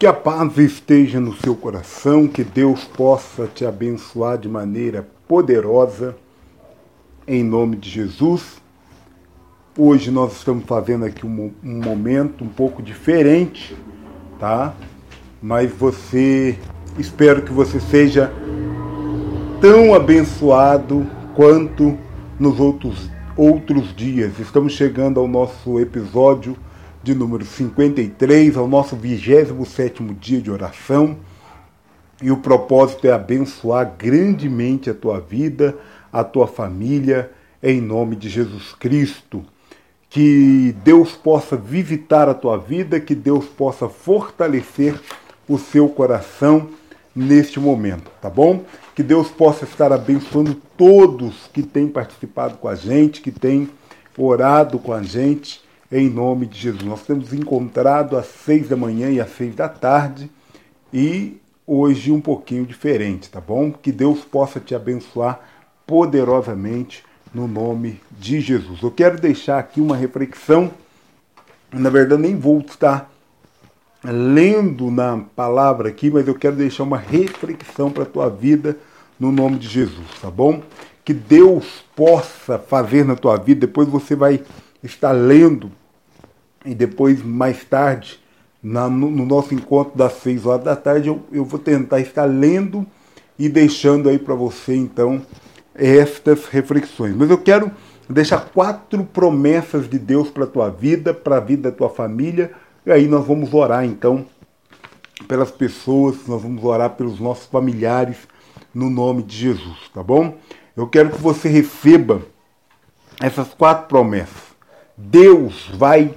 Que a paz esteja no seu coração, que Deus possa te abençoar de maneira poderosa, em nome de Jesus. Hoje nós estamos fazendo aqui um, um momento um pouco diferente, tá? Mas você, espero que você seja tão abençoado quanto nos outros, outros dias. Estamos chegando ao nosso episódio de número 53, ao nosso 27 dia de oração. E o propósito é abençoar grandemente a tua vida, a tua família, em nome de Jesus Cristo. Que Deus possa visitar a tua vida, que Deus possa fortalecer o seu coração neste momento, tá bom? Que Deus possa estar abençoando todos que têm participado com a gente, que têm orado com a gente em nome de Jesus. Nós temos encontrado às seis da manhã e às seis da tarde e hoje um pouquinho diferente, tá bom? Que Deus possa te abençoar poderosamente no nome de Jesus. Eu quero deixar aqui uma reflexão, na verdade nem vou estar lendo na palavra aqui, mas eu quero deixar uma reflexão para a tua vida no nome de Jesus, tá bom? Que Deus possa fazer na tua vida, depois você vai estar lendo e depois, mais tarde, na, no, no, nosso encontro das seis horas da tarde, eu, eu vou tentar estar lendo e deixando aí para você, então, estas reflexões. Mas eu quero deixar quatro promessas de Deus para a tua vida, para a vida da tua família, e aí nós vamos orar, então, pelas pessoas, nós vamos orar pelos nossos familiares, no nome de Jesus, tá bom? Eu quero que você receba essas quatro promessas. Deus vai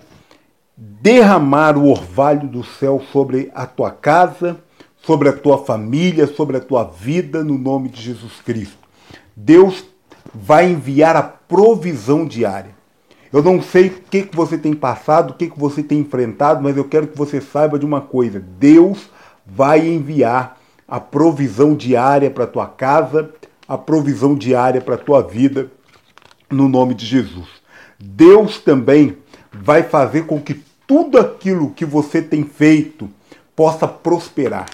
derramar o orvalho do céu sobre a tua casa, sobre a tua família, sobre a tua vida, no nome de Jesus Cristo. Deus vai enviar a provisão diária. Eu não sei o que, que você tem passado, o que, que você tem enfrentado, mas eu quero que você saiba de uma coisa: Deus vai enviar a provisão diária para a tua casa, a provisão diária para a tua vida, no nome de Jesus. Deus também vai fazer com que tudo aquilo que você tem feito possa prosperar.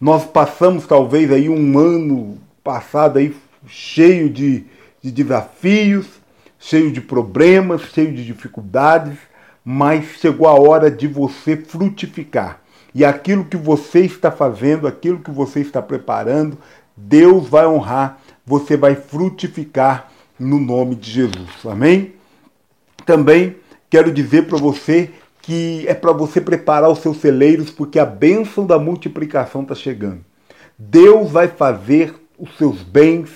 Nós passamos talvez aí um ano passado aí cheio de, de desafios, cheio de problemas, cheio de dificuldades, mas chegou a hora de você frutificar. E aquilo que você está fazendo, aquilo que você está preparando, Deus vai honrar, você vai frutificar no nome de Jesus. Amém? Também quero dizer para você que é para você preparar os seus celeiros, porque a bênção da multiplicação está chegando. Deus vai fazer os seus bens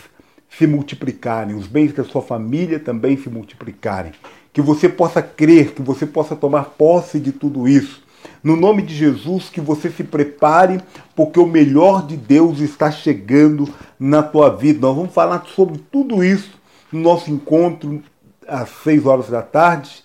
se multiplicarem, os bens da sua família também se multiplicarem. Que você possa crer, que você possa tomar posse de tudo isso. No nome de Jesus, que você se prepare, porque o melhor de Deus está chegando na tua vida. Nós vamos falar sobre tudo isso no nosso encontro às 6 horas da tarde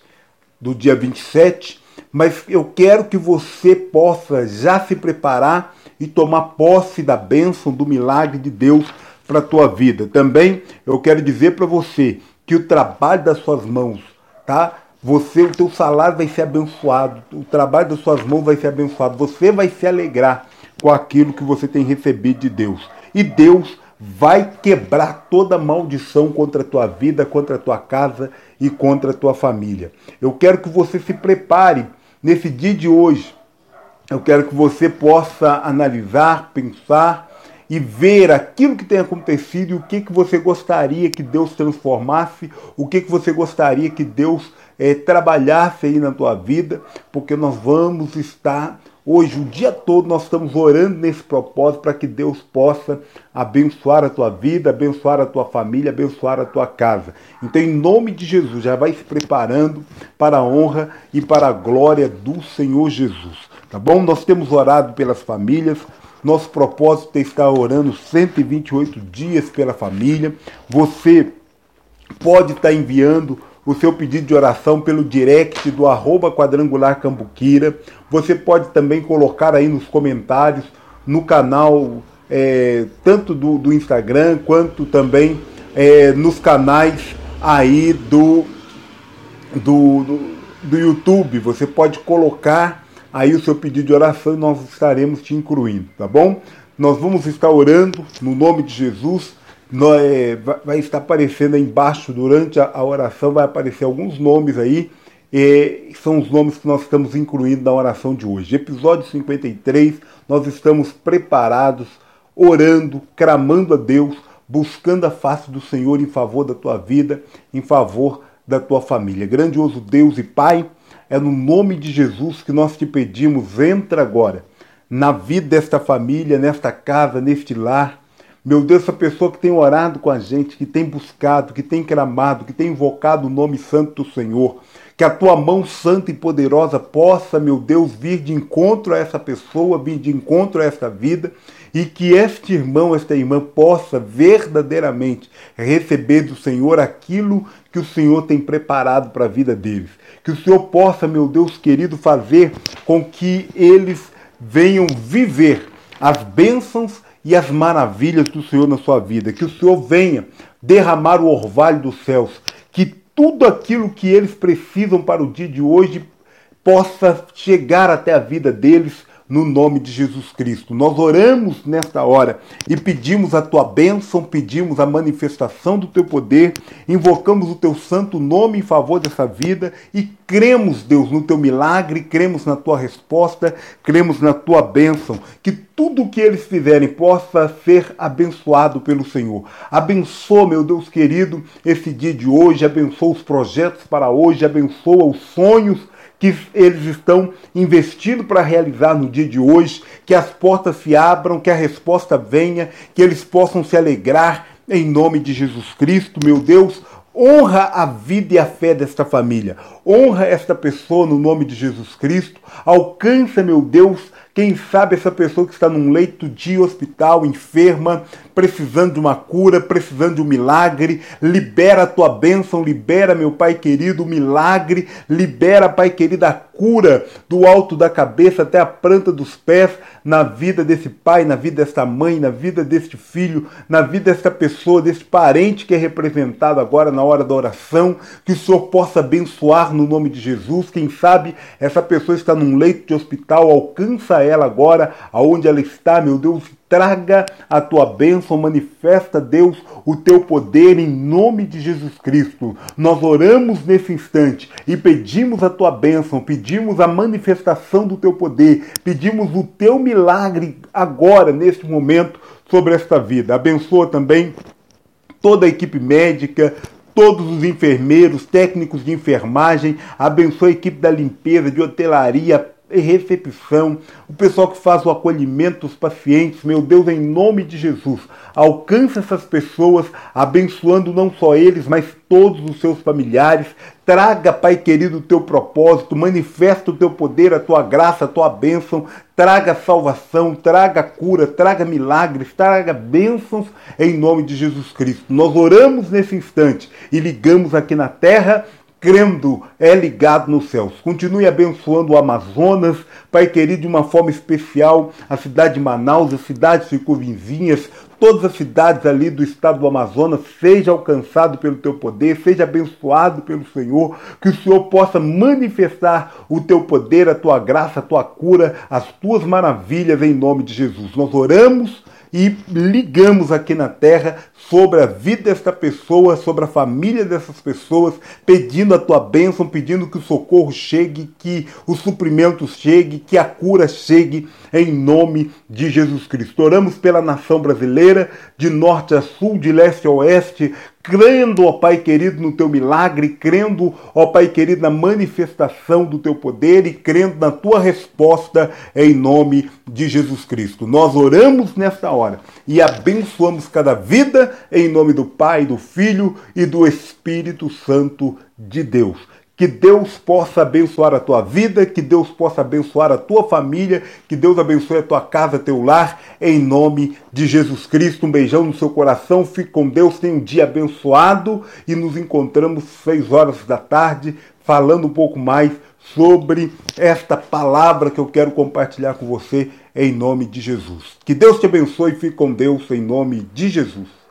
do dia 27, mas eu quero que você possa já se preparar e tomar posse da bênção, do milagre de Deus para a tua vida. Também eu quero dizer para você que o trabalho das suas mãos, tá? Você, o teu salário vai ser abençoado, o trabalho das suas mãos vai ser abençoado. Você vai se alegrar com aquilo que você tem recebido de Deus. E Deus vai quebrar toda maldição contra a tua vida, contra a tua casa e contra a tua família. Eu quero que você se prepare nesse dia de hoje. Eu quero que você possa analisar, pensar e ver aquilo que tem acontecido e o que, que você gostaria que Deus transformasse, o que, que você gostaria que Deus é, trabalhasse aí na tua vida, porque nós vamos estar Hoje, o dia todo, nós estamos orando nesse propósito para que Deus possa abençoar a tua vida, abençoar a tua família, abençoar a tua casa. Então, em nome de Jesus, já vai se preparando para a honra e para a glória do Senhor Jesus. Tá bom? Nós temos orado pelas famílias. Nosso propósito é estar orando 128 dias pela família. Você pode estar enviando o seu pedido de oração pelo direct do arroba quadrangular cambuquira. Você pode também colocar aí nos comentários, no canal, é, tanto do, do, Instagram quanto também é, nos canais aí do, do, do, do YouTube. Você pode colocar aí o seu pedido de oração e nós estaremos te incluindo, tá bom? Nós vamos estar orando no nome de Jesus. É, vai estar aparecendo embaixo durante a, a oração, vai aparecer alguns nomes aí. E são os nomes que nós estamos incluindo na oração de hoje. Episódio 53, nós estamos preparados, orando, clamando a Deus, buscando a face do Senhor em favor da tua vida, em favor da tua família. Grandioso Deus e Pai, é no nome de Jesus que nós te pedimos, entra agora na vida desta família, nesta casa, neste lar. Meu Deus, essa pessoa que tem orado com a gente, que tem buscado, que tem clamado, que tem invocado o nome santo do Senhor, que a tua mão santa e poderosa possa, meu Deus, vir de encontro a essa pessoa, vir de encontro a esta vida, e que este irmão, esta irmã possa verdadeiramente receber do Senhor aquilo que o Senhor tem preparado para a vida deles. Que o Senhor possa, meu Deus querido, fazer com que eles venham viver as bênçãos e as maravilhas do Senhor na sua vida. Que o Senhor venha derramar o orvalho dos céus. Que tudo aquilo que eles precisam para o dia de hoje possa chegar até a vida deles no nome de Jesus Cristo. Nós oramos nesta hora e pedimos a tua bênção, pedimos a manifestação do teu poder, invocamos o teu santo nome em favor dessa vida e cremos, Deus, no teu milagre, cremos na tua resposta, cremos na tua bênção, que tudo o que eles fizerem possa ser abençoado pelo Senhor. Abençoa, meu Deus querido, esse dia de hoje, abençoa os projetos para hoje, abençoa os sonhos que eles estão investindo para realizar no dia de hoje, que as portas se abram, que a resposta venha, que eles possam se alegrar em nome de Jesus Cristo, meu Deus. Honra a vida e a fé desta família. Honra esta pessoa no nome de Jesus Cristo. Alcança, meu Deus, quem sabe essa pessoa que está num leito de hospital, enferma, precisando de uma cura, precisando de um milagre, libera a tua bênção, libera, meu Pai querido, o milagre, libera, Pai querido, a cura do alto da cabeça até a planta dos pés na vida desse pai, na vida desta mãe, na vida deste filho, na vida desta pessoa, deste parente que é representado agora na hora da oração, que o Senhor possa abençoar no nome de Jesus. Quem sabe essa pessoa está num leito de hospital, alcança ela agora, aonde ela está, meu Deus, traga a tua bênção, manifesta, Deus, o teu poder em nome de Jesus Cristo. Nós oramos nesse instante e pedimos a tua bênção, pedimos a manifestação do teu poder, pedimos o teu milagre agora, neste momento, sobre esta vida. Abençoa também toda a equipe médica, todos os enfermeiros, técnicos de enfermagem, abençoa a equipe da limpeza, de hotelaria, recepção, o pessoal que faz o acolhimento dos pacientes, meu Deus, em nome de Jesus, alcança essas pessoas, abençoando não só eles, mas todos os seus familiares. Traga, Pai querido, o teu propósito, manifesta o teu poder, a tua graça, a tua bênção, traga salvação, traga cura, traga milagres, traga bênçãos em nome de Jesus Cristo. Nós oramos nesse instante e ligamos aqui na terra crendo, é ligado nos céus. Continue abençoando o Amazonas, Pai querido, de uma forma especial, a cidade de Manaus, as cidades circunvizinhas, todas as cidades ali do estado do Amazonas, seja alcançado pelo teu poder, seja abençoado pelo Senhor, que o Senhor possa manifestar o teu poder, a tua graça, a tua cura, as tuas maravilhas em nome de Jesus. Nós oramos e ligamos aqui na terra sobre a vida desta pessoa, sobre a família dessas pessoas, pedindo a tua bênção, pedindo que o socorro chegue, que o suprimento chegue, que a cura chegue, em nome de Jesus Cristo. Oramos pela nação brasileira, de norte a sul, de leste a oeste, crendo, ó Pai querido, no teu milagre, crendo, ó Pai querido, na manifestação do teu poder e crendo na tua resposta em nome de Jesus Cristo. Nós oramos nesta hora e abençoamos cada vida em nome do Pai, do Filho e do Espírito Santo de Deus. Que Deus possa abençoar a tua vida, que Deus possa abençoar a tua família, que Deus abençoe a tua casa, teu lar, em nome de Jesus Cristo. Um beijão no seu coração, fique com Deus, tenha um dia abençoado e nos encontramos seis horas da tarde falando um pouco mais sobre esta palavra que eu quero compartilhar com você em nome de Jesus. Que Deus te abençoe fique com Deus em nome de Jesus.